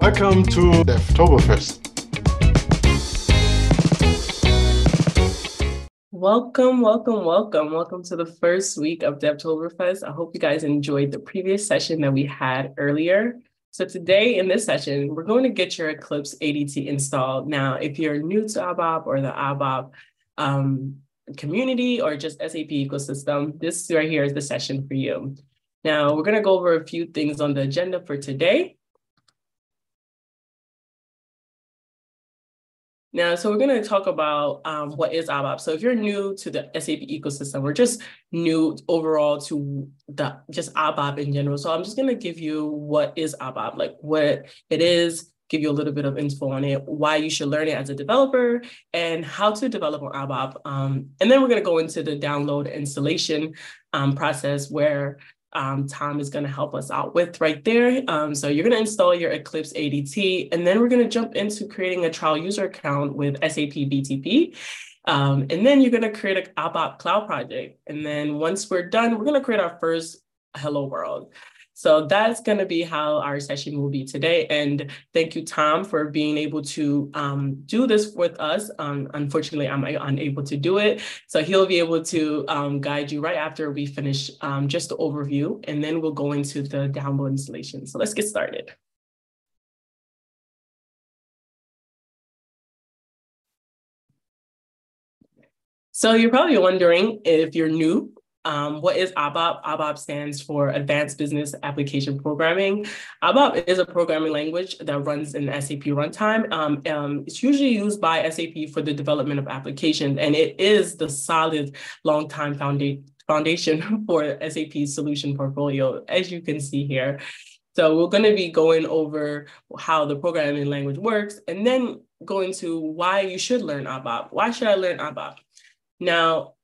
Welcome to Devtoberfest. Welcome, welcome, welcome. Welcome to the first week of Devtoberfest. I hope you guys enjoyed the previous session that we had earlier. So today in this session, we're going to get your Eclipse ADT installed. Now, if you're new to ABAP or the ABAP um, community or just SAP ecosystem, this right here is the session for you. Now, we're going to go over a few things on the agenda for today. Now, so we're going to talk about um, what is ABAP. So if you're new to the SAP ecosystem, we're just new overall to the just ABAP in general. So I'm just going to give you what is ABAP, like what it is, give you a little bit of info on it, why you should learn it as a developer, and how to develop on ABAP. Um, and then we're going to go into the download installation um, process where um, Tom is going to help us out with right there. Um, so you're going to install your Eclipse ADT, and then we're going to jump into creating a trial user account with SAP BTP. Um, and then you're going to create an ABAP cloud project. And then once we're done, we're going to create our first Hello World. So that's going to be how our session will be today. And thank you, Tom, for being able to um, do this with us. Um, unfortunately, I'm unable to do it. So he'll be able to um, guide you right after we finish um, just the overview, and then we'll go into the download installation. So let's get started. So you're probably wondering if you're new um, what is ABAP? ABAP stands for Advanced Business Application Programming. ABAP is a programming language that runs in SAP runtime. Um, um, it's usually used by SAP for the development of applications, and it is the solid long-time founda foundation for SAP's solution portfolio, as you can see here. So we're going to be going over how the programming language works, and then going to why you should learn ABAP. Why should I learn ABAP? Now,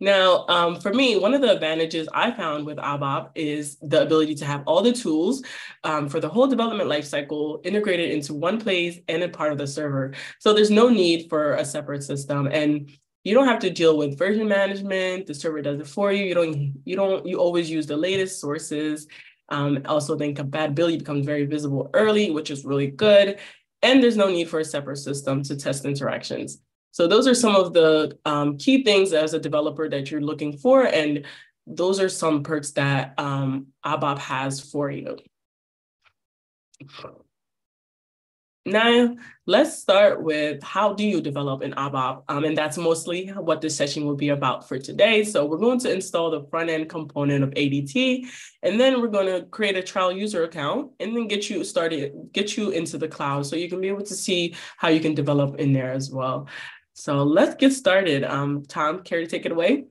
Now, um, for me, one of the advantages I found with ABAP is the ability to have all the tools um, for the whole development lifecycle integrated into one place and a part of the server. So there's no need for a separate system. And you don't have to deal with version management. The server does it for you. You don't, you don't, you always use the latest sources. Um, also, then compatibility becomes very visible early, which is really good. And there's no need for a separate system to test interactions. So those are some of the um, key things as a developer that you're looking for. And those are some perks that um, ABAP has for you. Now, let's start with how do you develop in ABAP? Um, and that's mostly what this session will be about for today. So we're going to install the front end component of ADT, and then we're going to create a trial user account and then get you started, get you into the cloud so you can be able to see how you can develop in there as well. So let's get started. Um, Tom, care to take it away?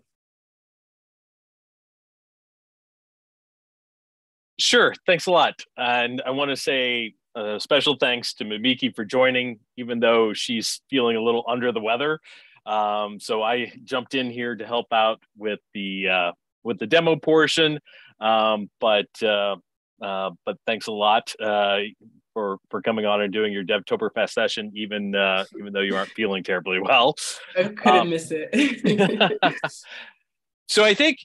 Sure. Thanks a lot. And I want to say a special thanks to Mamikee for joining, even though she's feeling a little under the weather. Um, so I jumped in here to help out with the uh, with the demo portion. Um, but uh, uh, but thanks a lot. For for coming on and doing your DevToberfest session, even uh, even though you aren't feeling terribly well. I couldn't um, miss it. so I think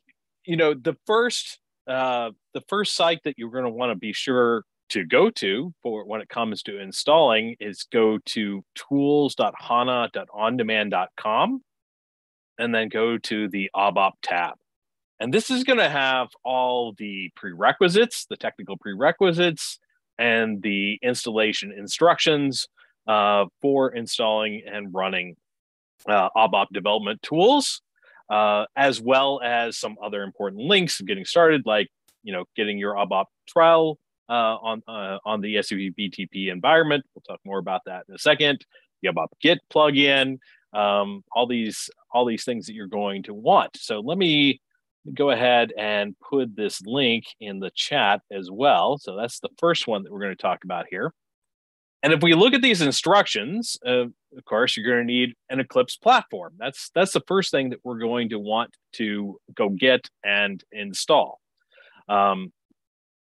you know the first uh, the first site that you're going to want to be sure to go to for when it comes to installing is go to tools.hana.ondemand.com and then go to the ABAP tab. And this is going to have all the prerequisites, the technical prerequisites, and the installation instructions uh, for installing and running uh, ABAP development tools, uh, as well as some other important links of getting started, like you know getting your ABAP trial uh, on uh, on the SAP BTP environment. We'll talk more about that in a second. The ABAP Git plugin, um, all these all these things that you're going to want. So let me go ahead and put this link in the chat as well. So that's the first one that we're going to talk about here. And if we look at these instructions, uh, of course, you're going to need an Eclipse platform. That's that's the first thing that we're going to want to go get and install. Um,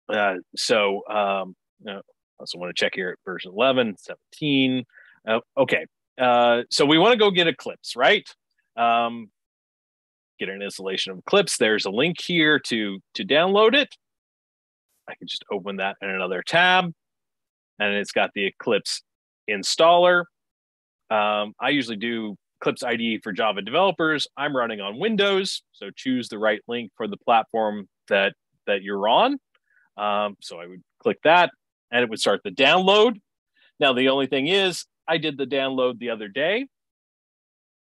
uh, so um, uh, I also want to check here at version 11, 17. Uh, okay, uh, so we want to go get Eclipse, right? Um, get an installation of Eclipse. There's a link here to to download it. I can just open that in another tab and it's got the Eclipse installer. Um, I usually do Eclipse IDE for Java developers. I'm running on Windows, so choose the right link for the platform that that you're on. Um, so I would click that, and it would start the download. Now the only thing is, I did the download the other day.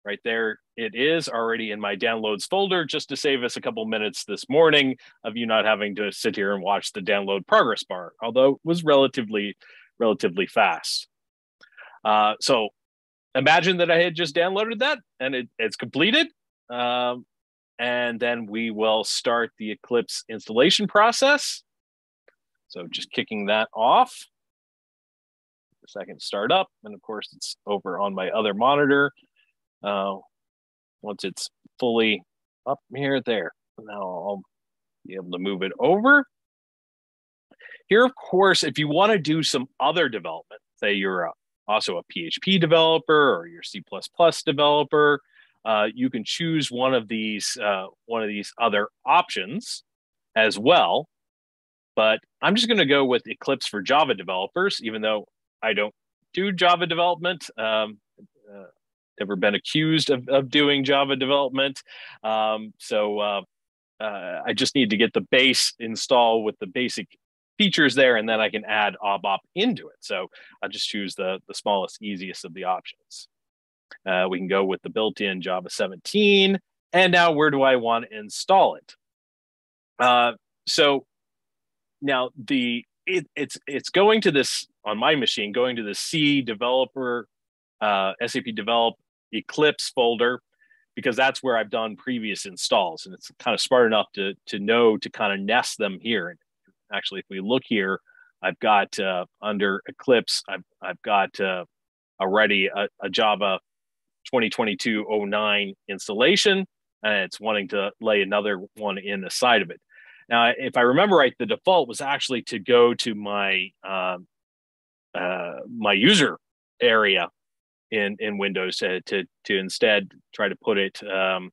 Right there, it is already in my downloads folder, just to save us a couple minutes this morning of you not having to sit here and watch the download progress bar. Although it was relatively relatively fast. Uh, so imagine that I had just downloaded that and it, it's completed. Um, and then we will start the Eclipse installation process. So just kicking that off. Second start up. And of course, it's over on my other monitor. Uh, once it's fully up here, there. Now I'll be able to move it over. Here, of course, if you want to do some other development, say you're a, also a PHP developer or you're C++ developer, uh, you can choose one of these uh, one of these other options as well. But I'm just going to go with Eclipse for Java developers, even though I don't do Java development. Um, uh, never been accused of, of doing Java development. Um, so uh, uh, I just need to get the base install with the basic features there, and then I can add ABAP into it. So I'll just choose the, the smallest, easiest of the options. Uh, we can go with the built-in Java 17. And now where do I want to install it? Uh, so now the it, it's it's going to this on my machine, going to the C developer, uh, SAP develop Eclipse folder, because that's where I've done previous installs. And it's kind of smart enough to, to know to kind of nest them here And actually, if we look here, I've got uh, under Eclipse, I've, I've got uh, already a, a Java 2022-09 installation, and it's wanting to lay another one in the side of it. Now, if I remember right, the default was actually to go to my uh, uh, my user area in in Windows to to, to instead try to put it um,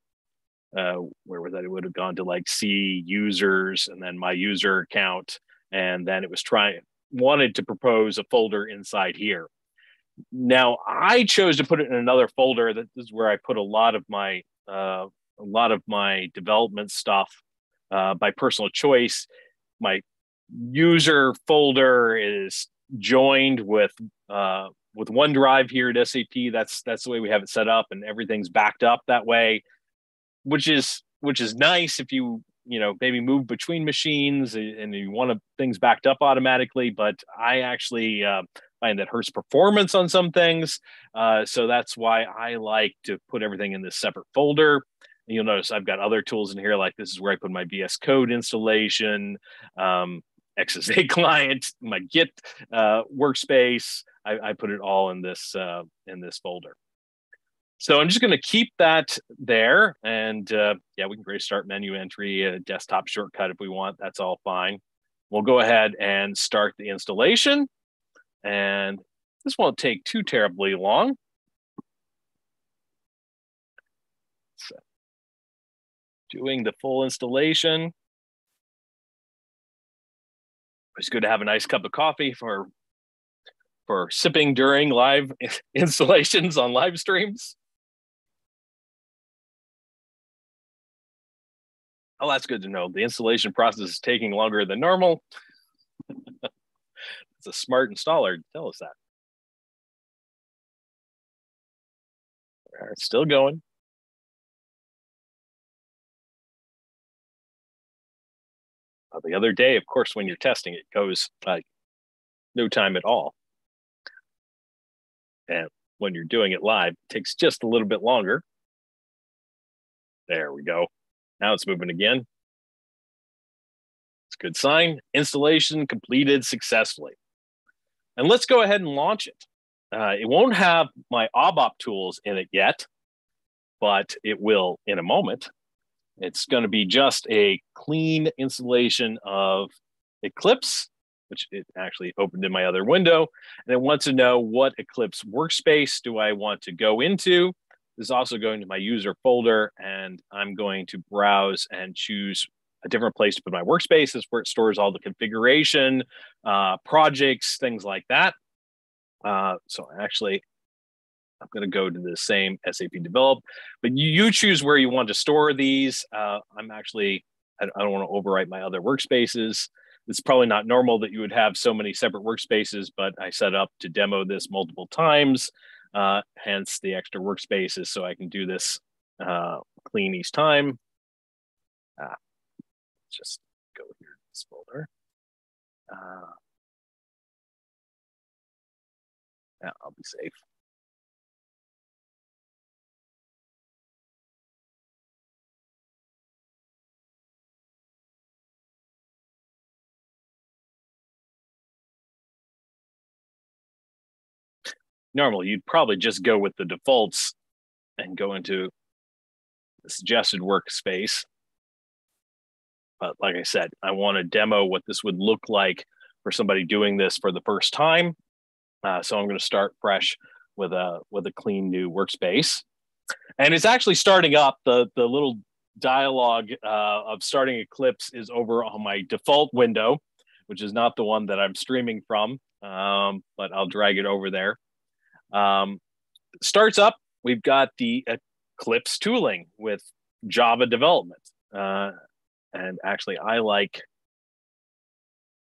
uh, where was that? It would have gone to like see users and then my user account. And then it was trying, wanted to propose a folder inside here. Now I chose to put it in another folder. That is where I put a lot of my, uh, a lot of my development stuff uh, by personal choice. My user folder is joined with uh, with OneDrive here at SAP. That's that's the way we have it set up, and everything's backed up that way which is which is nice if you you know maybe move between machines and you want things backed up automatically but i actually uh, find that hurts performance on some things uh, so that's why i like to put everything in this separate folder you'll notice i've got other tools in here like this is where i put my vs code installation um, xsa client my git uh, workspace I, I, put it all in this uh, in this folder so I'm just going to keep that there. And uh, yeah, we can restart menu entry, a desktop shortcut if we want. That's all fine. We'll go ahead and start the installation. And this won't take too terribly long. So doing the full installation. It's good to have a nice cup of coffee for for sipping during live installations on live streams. Oh, that's good to know. The installation process is taking longer than normal. it's a smart installer tell us that. It's still going. Uh, the other day, of course, when you're testing, it goes like no time at all. And when you're doing it live, it takes just a little bit longer. There we go. Now it's moving again. It's a good sign. Installation completed successfully. And let's go ahead and launch it. Uh, it won't have my ABAP tools in it yet, but it will in a moment. It's going to be just a clean installation of Eclipse, which it actually opened in my other window. And it wants to know what Eclipse workspace do I want to go into. This is also going to my user folder, and I'm going to browse and choose a different place to put my workspace. Is where it stores all the configuration, uh, projects, things like that. Uh, so actually, I'm going to go to the same SAP develop, but you, choose where you want to store these. Uh, I'm actually, I don't want to overwrite my other workspaces. It's probably not normal that you would have so many separate workspaces, but I set up to demo this multiple times, uh, hence the extra workspaces. So I can do this uh, clean each time. Ah, just go here to this folder. Uh, yeah, I'll be safe. Normally you'd probably just go with the defaults and go into the suggested workspace. But like I said, I want to demo what this would look like for somebody doing this for the first time. Uh, so I'm going to start fresh with a with a clean new workspace, and it's actually starting up. the The little dialogue uh, of starting Eclipse is over on my default window, which is not the one that I'm streaming from. Um, but I'll drag it over there. Um, starts up, we've got the Eclipse tooling with Java development. Uh, and actually, I like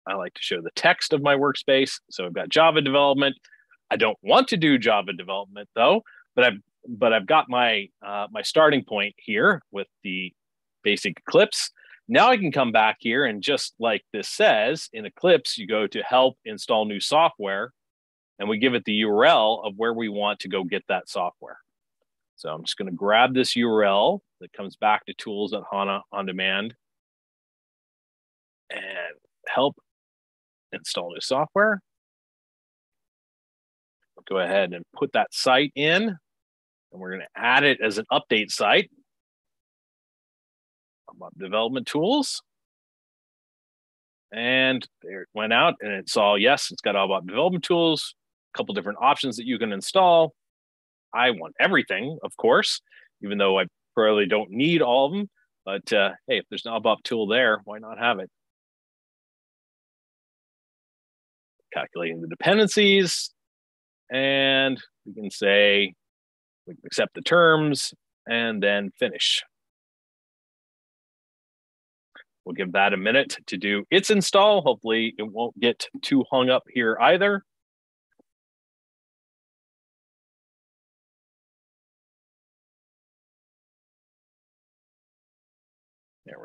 I like to show the text of my workspace. So I've got Java development. I don't want to do Java development though, but I've but I've got my uh, my starting point here with the basic Eclipse. Now I can come back here and just like this says in Eclipse, you go to help install new software and we give it the URL of where we want to go get that software. So I'm just going to grab this URL that comes back to tools at HANA on demand and help install new software. Go ahead and put that site in and we're going to add it as an update site. Development tools. And there it went out and it saw, yes, it's got all about development tools couple different options that you can install. I want everything, of course, even though I probably don't need all of them. But uh, hey, if there's an ABAP tool there, why not have it? Calculating the dependencies. And we can say we can accept the terms and then finish. We'll give that a minute to do its install. Hopefully it won't get too hung up here either.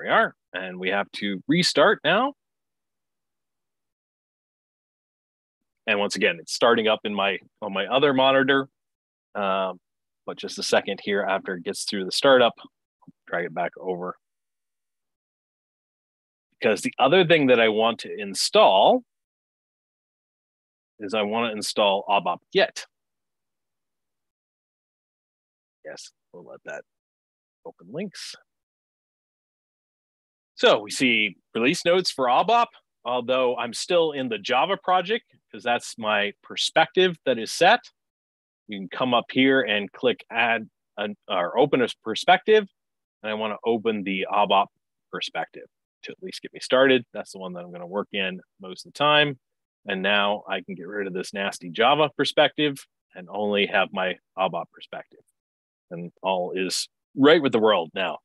We are. And we have to restart now. And once again, it's starting up in my on my other monitor. Um, but just a second here after it gets through the startup, drag it back over. Because the other thing that I want to install is I want to install ABAP Git. Yes, we'll let that open links. So we see release notes for ABAP, although I'm still in the Java project because that's my perspective that is set. You can come up here and click add an, or open a perspective. And I want to open the ABAP perspective to at least get me started. That's the one that I'm going to work in most of the time. And now I can get rid of this nasty Java perspective and only have my ABAP perspective. And all is right with the world now.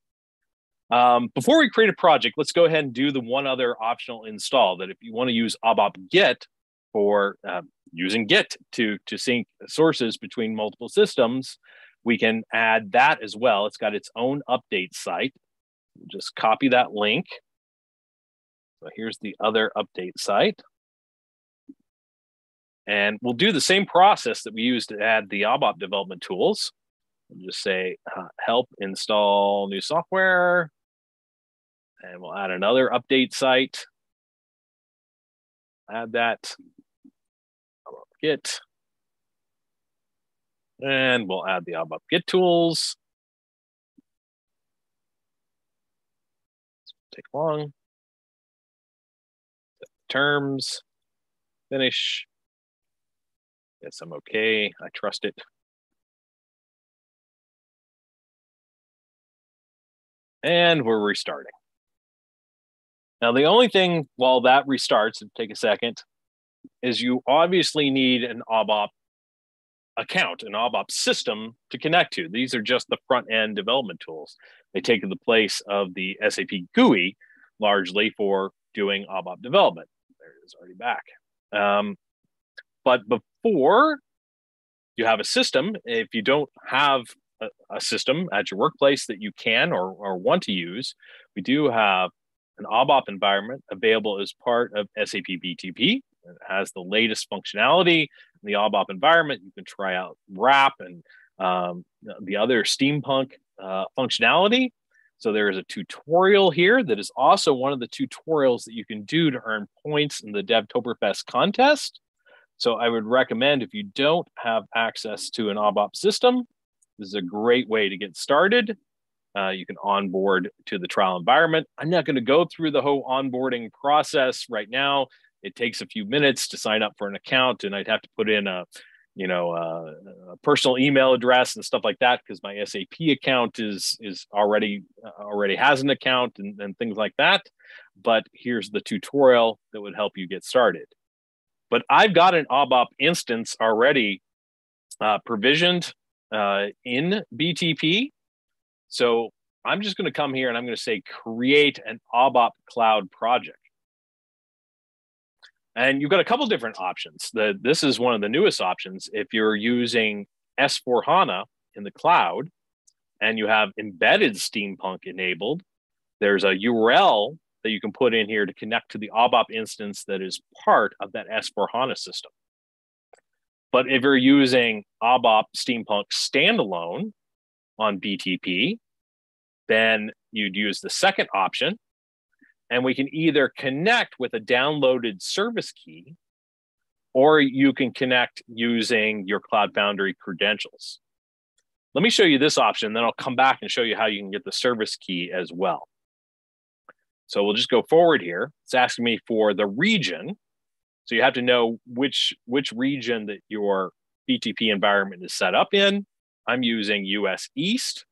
Um, before we create a project, let's go ahead and do the one other optional install that if you want to use ABAP Git for uh, using Git to, to sync sources between multiple systems, we can add that as well. It's got its own update site. Just copy that link. So here's the other update site. And we'll do the same process that we used to add the ABAP development tools. We'll just say uh, help install new software. And we'll add another update site. Add that. Git. And we'll add the ABAP Git tools. Take long. Terms. Finish. Yes, I'm okay. I trust it. And we're restarting. Now, the only thing while that restarts, and take a second, is you obviously need an ABAP account, an ABAP system to connect to. These are just the front end development tools. They take the place of the SAP GUI largely for doing ABAP development. There it is already back. Um, but before you have a system, if you don't have a, system at your workplace that you can or, or want to use, we do have an ABAP environment available as part of SAP BTP. It has the latest functionality in the ABAP environment. You can try out RAP and um, the other steampunk uh, functionality. So there is a tutorial here that is also one of the tutorials that you can do to earn points in the DevToberfest contest. So I would recommend if you don't have access to an ABAP system, this is a great way to get started. Uh, you can onboard to the trial environment. I'm not going to go through the whole onboarding process right now. It takes a few minutes to sign up for an account, and I'd have to put in a, you know, uh, a personal email address and stuff like that because my SAP account is is already uh, already has an account and, and things like that. But here's the tutorial that would help you get started. But I've got an ABAP instance already uh, provisioned uh, in BTP. So I'm just going to come here and I'm going to say create an ABAP cloud project. And you've got a couple different options. The, this is one of the newest options. If you're using S4 HANA in the cloud and you have embedded Steampunk enabled, there's a URL that you can put in here to connect to the ABAP instance that is part of that S4 HANA system. But if you're using ABAP Steampunk standalone on BTP, then you'd use the second option. And we can either connect with a downloaded service key, or you can connect using your Cloud Foundry credentials. Let me show you this option, then I'll come back and show you how you can get the service key as well. So we'll just go forward here. It's asking me for the region. So you have to know which, which region that your BTP environment is set up in. I'm using US East.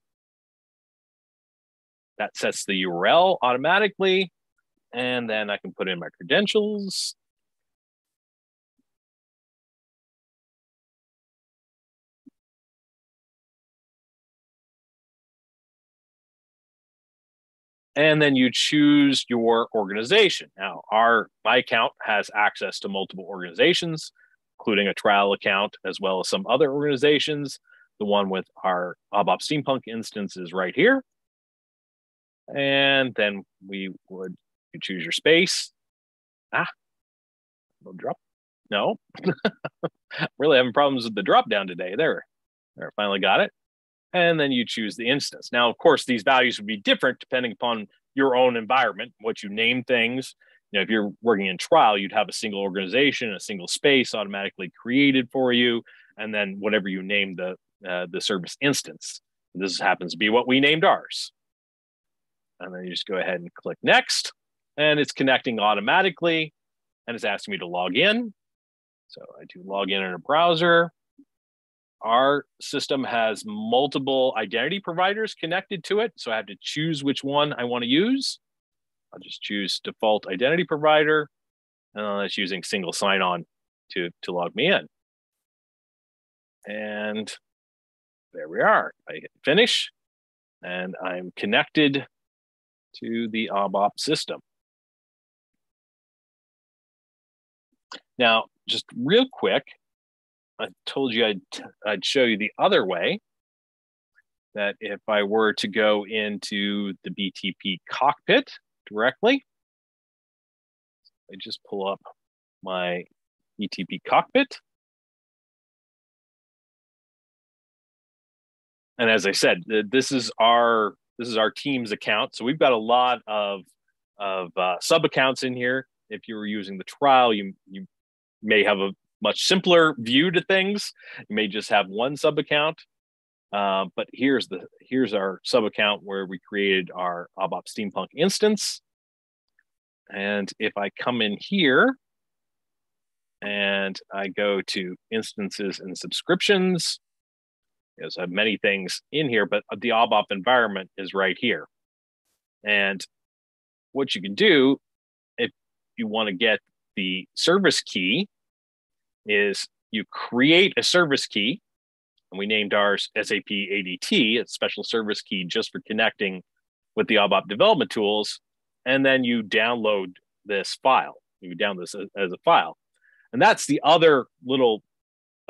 That sets the URL automatically. And then I can put in my credentials. And then you choose your organization. Now, our my account has access to multiple organizations, including a trial account as well as some other organizations. The one with our ABAP Steampunk instance is right here. And then we would you choose your space. Ah, no drop. No, really having problems with the drop down today. There, there, finally got it and then you choose the instance. Now, of course, these values would be different depending upon your own environment, what you name things. You know, if you're working in trial, you'd have a single organization, a single space automatically created for you, and then whatever you name the uh, the service instance. This happens to be what we named ours. And then you just go ahead and click next, and it's connecting automatically, and it's asking me to log in. So I do log in in a browser our system has multiple identity providers connected to it. So I have to choose which one I want to use. I'll just choose default identity provider. And that's using single sign-on to, to log me in. And there we are. I hit finish and I'm connected to the ABAP system. Now, just real quick, I told you I'd, I'd show you the other way that if I were to go into the BTP cockpit directly, I just pull up my BTP cockpit. And as I said, this is our this is our team's account. So we've got a lot of of uh, sub accounts in here. If you were using the trial, you you may have a much simpler view to things. You may just have one sub account. Uh, but here's the here's our sub account where we created our ABAP Steampunk instance. And if I come in here and I go to instances and subscriptions, there's have many things in here, but the ABAP environment is right here. And what you can do if you want to get the service key is you create a service key, and we named ours SAP ADT, a special service key just for connecting with the ABAP development tools, and then you download this file. You download this as, a file, and that's the other little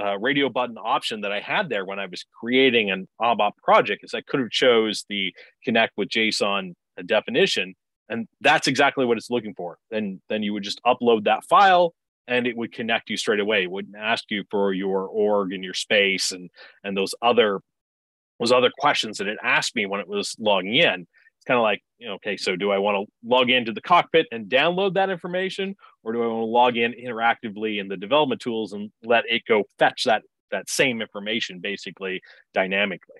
uh, radio button option that I had there when I was creating an ABAP project is I could have chose the connect with JSON definition, and that's exactly what it's looking for. Then then you would just upload that file, and it would connect you straight away. It wouldn't ask you for your org and your space and and those other those other questions that it asked me when it was logging in it's kind of like, you know, okay, so do I want to log into the cockpit and download that information, or do I want to log in interactively in the development tools and let it go fetch that that same information basically dynamically?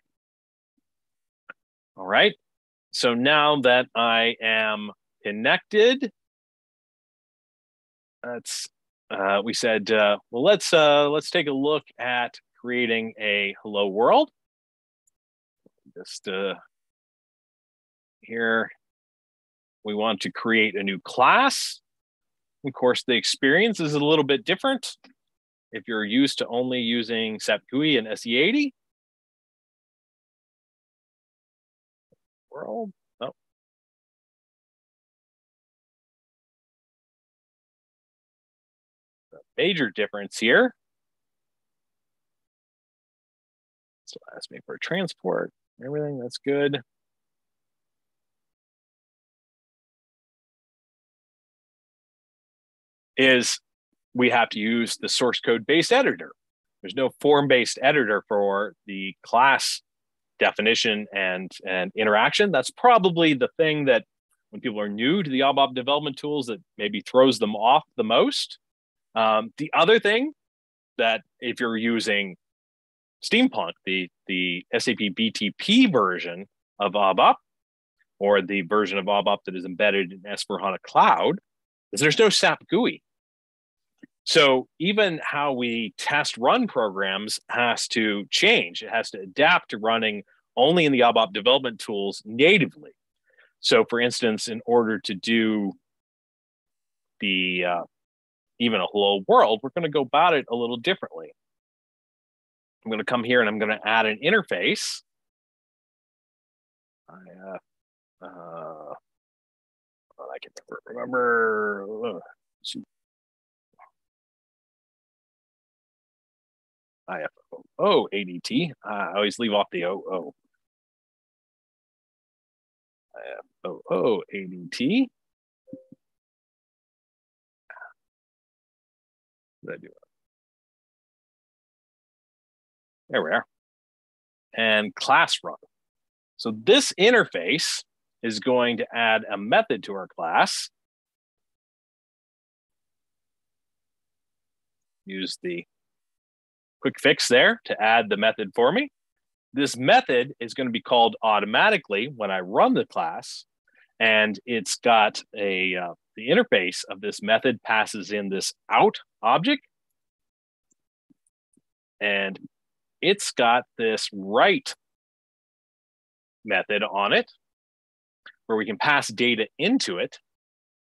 All right. So now that I am connected, that's uh, we said, uh, well, let's uh, let's take a look at creating a hello world. Just uh, here we want to create a new class. Of course, the experience is a little bit different if you're used to only using SAP GUI and SE80. World, major difference here. So ask me for transport, everything that's good. is we have to use the source code based editor. There's no form based editor for the class definition and, and interaction. That's probably the thing that when people are new to the ABAP development tools that maybe throws them off the most. Um, the other thing that if you're using Steampunk, the, the SAP BTP version of ABAP, or the version of ABAP that is embedded in S4HANA Cloud, is there's no SAP GUI. So even how we test run programs has to change. It has to adapt to running only in the ABAP development tools natively. So for instance, in order to do the uh, even a hello world, we're going to go about it a little differently. I'm going to come here and I'm going to add an interface. I, uh, uh, I can never remember. IFO. Oh, ADT. I always leave off the OO. IFO. Oh, ADT. Did I do it? There we are. And class run. So this interface is going to add a method to our class. Use the quick fix there to add the method for me. This method is going to be called automatically when I run the class. And it's got a, uh, the interface of this method passes in this out object. And it's got this write method on it where we can pass data into it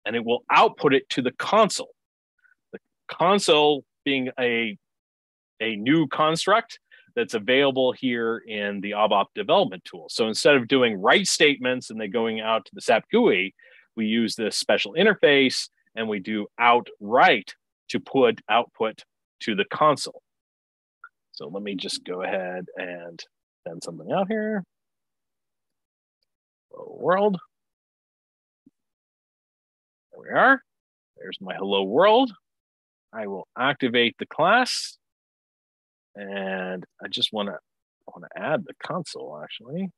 and it will output it to the console. The console being a, a new construct that's available here in the ABAP development tool. So instead of doing write statements and then going out to the SAP GUI, we use this special interface and we do out write to put output to the console. So let me just go ahead and send something out here. Hello World. There we are. There's my hello world. I will activate the class. And I just want to want to add the console actually.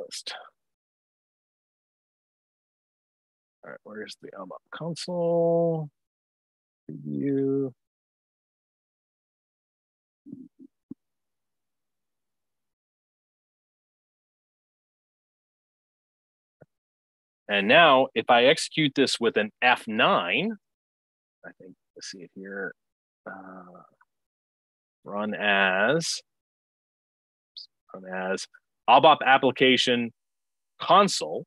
List. All right, where's the ABAP console? Preview. And now if I execute this with an F9, I think, let's see it here, uh, run as, run as ABAP application console.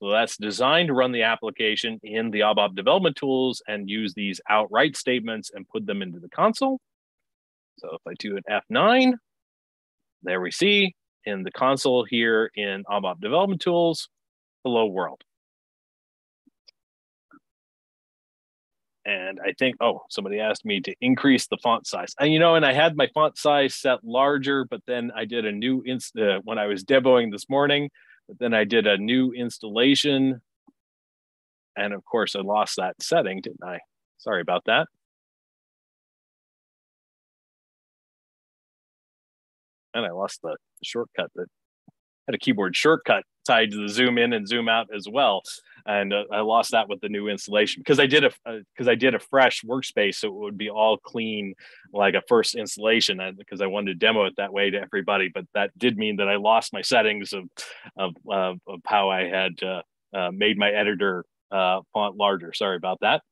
So that's designed to run the application in the ABAP development tools and use these out write statements and put them into the console. So if I do an F9, there we see in the console here in ABAP development tools, hello world. And I think oh somebody asked me to increase the font size. And you know and I had my font size set larger but then I did a new inst uh, when I was demoing this morning but then I did a new installation. And of course I lost that setting didn't I? Sorry about that. And I lost the shortcut that had a keyboard shortcut tied to the zoom in and zoom out as well and uh, I lost that with the new installation because I did a because uh, I did a fresh workspace, so it would be all clean like a first installation, because I wanted to demo it that way to everybody. But that did mean that I lost my settings of of of how I had uh, uh made my editor uh, font larger. Sorry about that.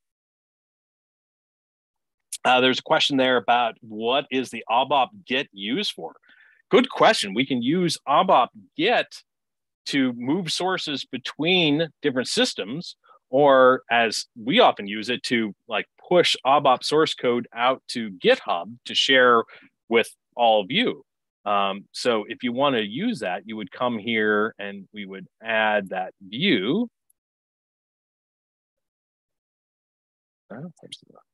there's a question there about what is the ABAP Git used for? Good question. We can use ABAP Git to move sources between different systems or as we often use it to like push ABAP source code out to GitHub to share with all of you. Um, so if you want to use that, you would come here and we would add that view. Oh, Git.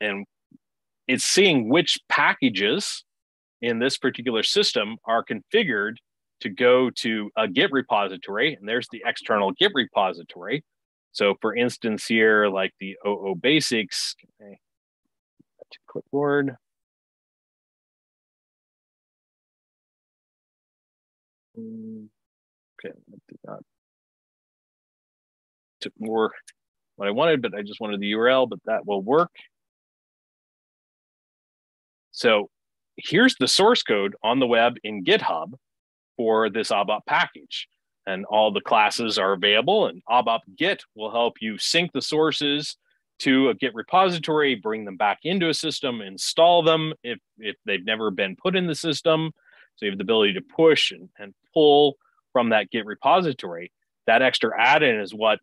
And it's seeing which packages in this particular system are configured to go to a Git repository, and there's the external Git repository. So, for instance, here, like the OO basics, okay, to clipboard. Mm, okay, that took more what I wanted, but I just wanted the URL, but that will work. So here's the source code on the web in GitHub for this ABAP package. And all the classes are available, and ABAP Git will help you sync the sources to a Git repository, bring them back into a system, install them if, if they've never been put in the system. So you have the ability to push and, and pull from that Git repository. That extra add in is what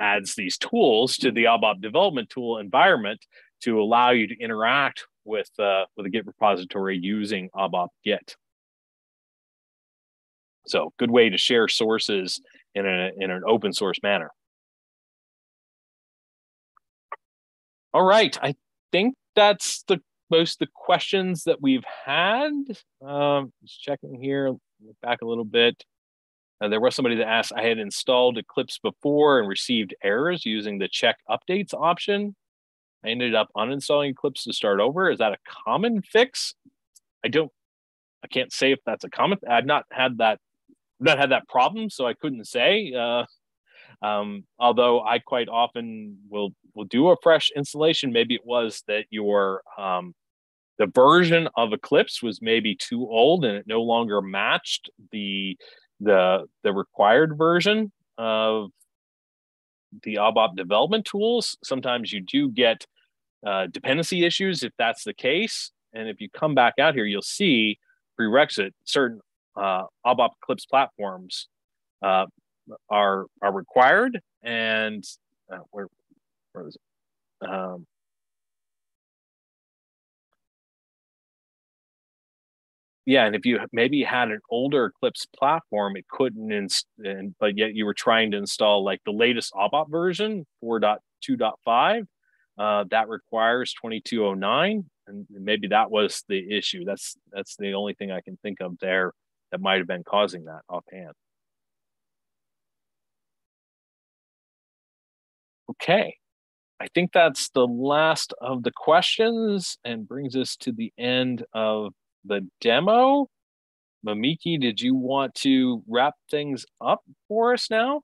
adds these tools to the ABAP development tool environment to allow you to interact with uh, with a Git repository using ABAP Git. So good way to share sources in, a, in an open source manner. All right, I think that's the most the questions that we've had. Um, just checking here, back a little bit. Uh, there was somebody that asked, I had installed Eclipse before and received errors using the check updates option. I ended up uninstalling Eclipse to start over. Is that a common fix? I don't, I can't say if that's a common. I've not had that, not had that problem, so I couldn't say. Uh, um, although I quite often will will do a fresh installation. Maybe it was that your um, the version of Eclipse was maybe too old and it no longer matched the the the required version of the ABAP development tools, sometimes you do get uh, dependency issues if that's the case. And if you come back out here, you'll see prerequisite certain uh, ABAP Eclipse platforms uh, are are required. And uh, where where is it? Um, yeah, and if you maybe had an older Eclipse platform, it couldn't, inst- and, but yet you were trying to install like the latest ABAP version 4.2.5, uh, that requires 2209, and maybe that was the issue. That's that's the only thing I can think of there that might have been causing that offhand. Okay, I think that's the last of the questions and brings us to the end of the demo. Mamikee, did you want to wrap things up for us now?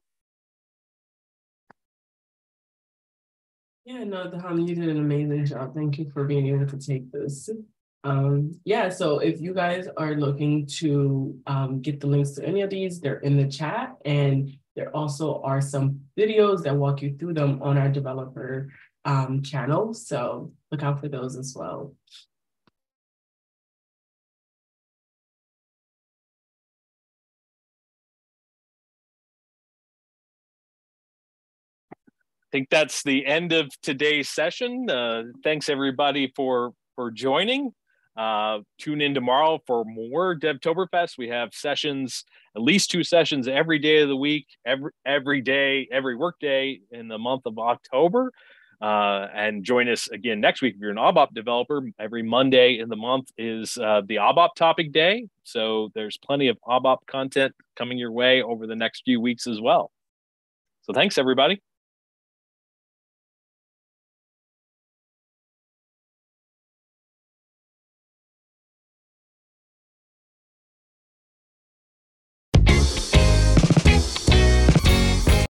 Yeah, no, Tom, you did an amazing job. Thank you for being able to take this. Um, yeah, so if you guys are looking to um, get the links to any of these, they're in the chat. And there also are some videos that walk you through them on our developer um, channel. So look out for those as well. I think that's the end of today's session. Uh, thanks everybody for for joining. Uh, tune in tomorrow for more DevToberfest. We have sessions, at least two sessions every day of the week, every every day, every workday in the month of October. Uh, and join us again next week if you're an ABAP developer. Every Monday in the month is uh, the ABAP topic day. So there's plenty of ABAP content coming your way over the next few weeks as well. So thanks, everybody.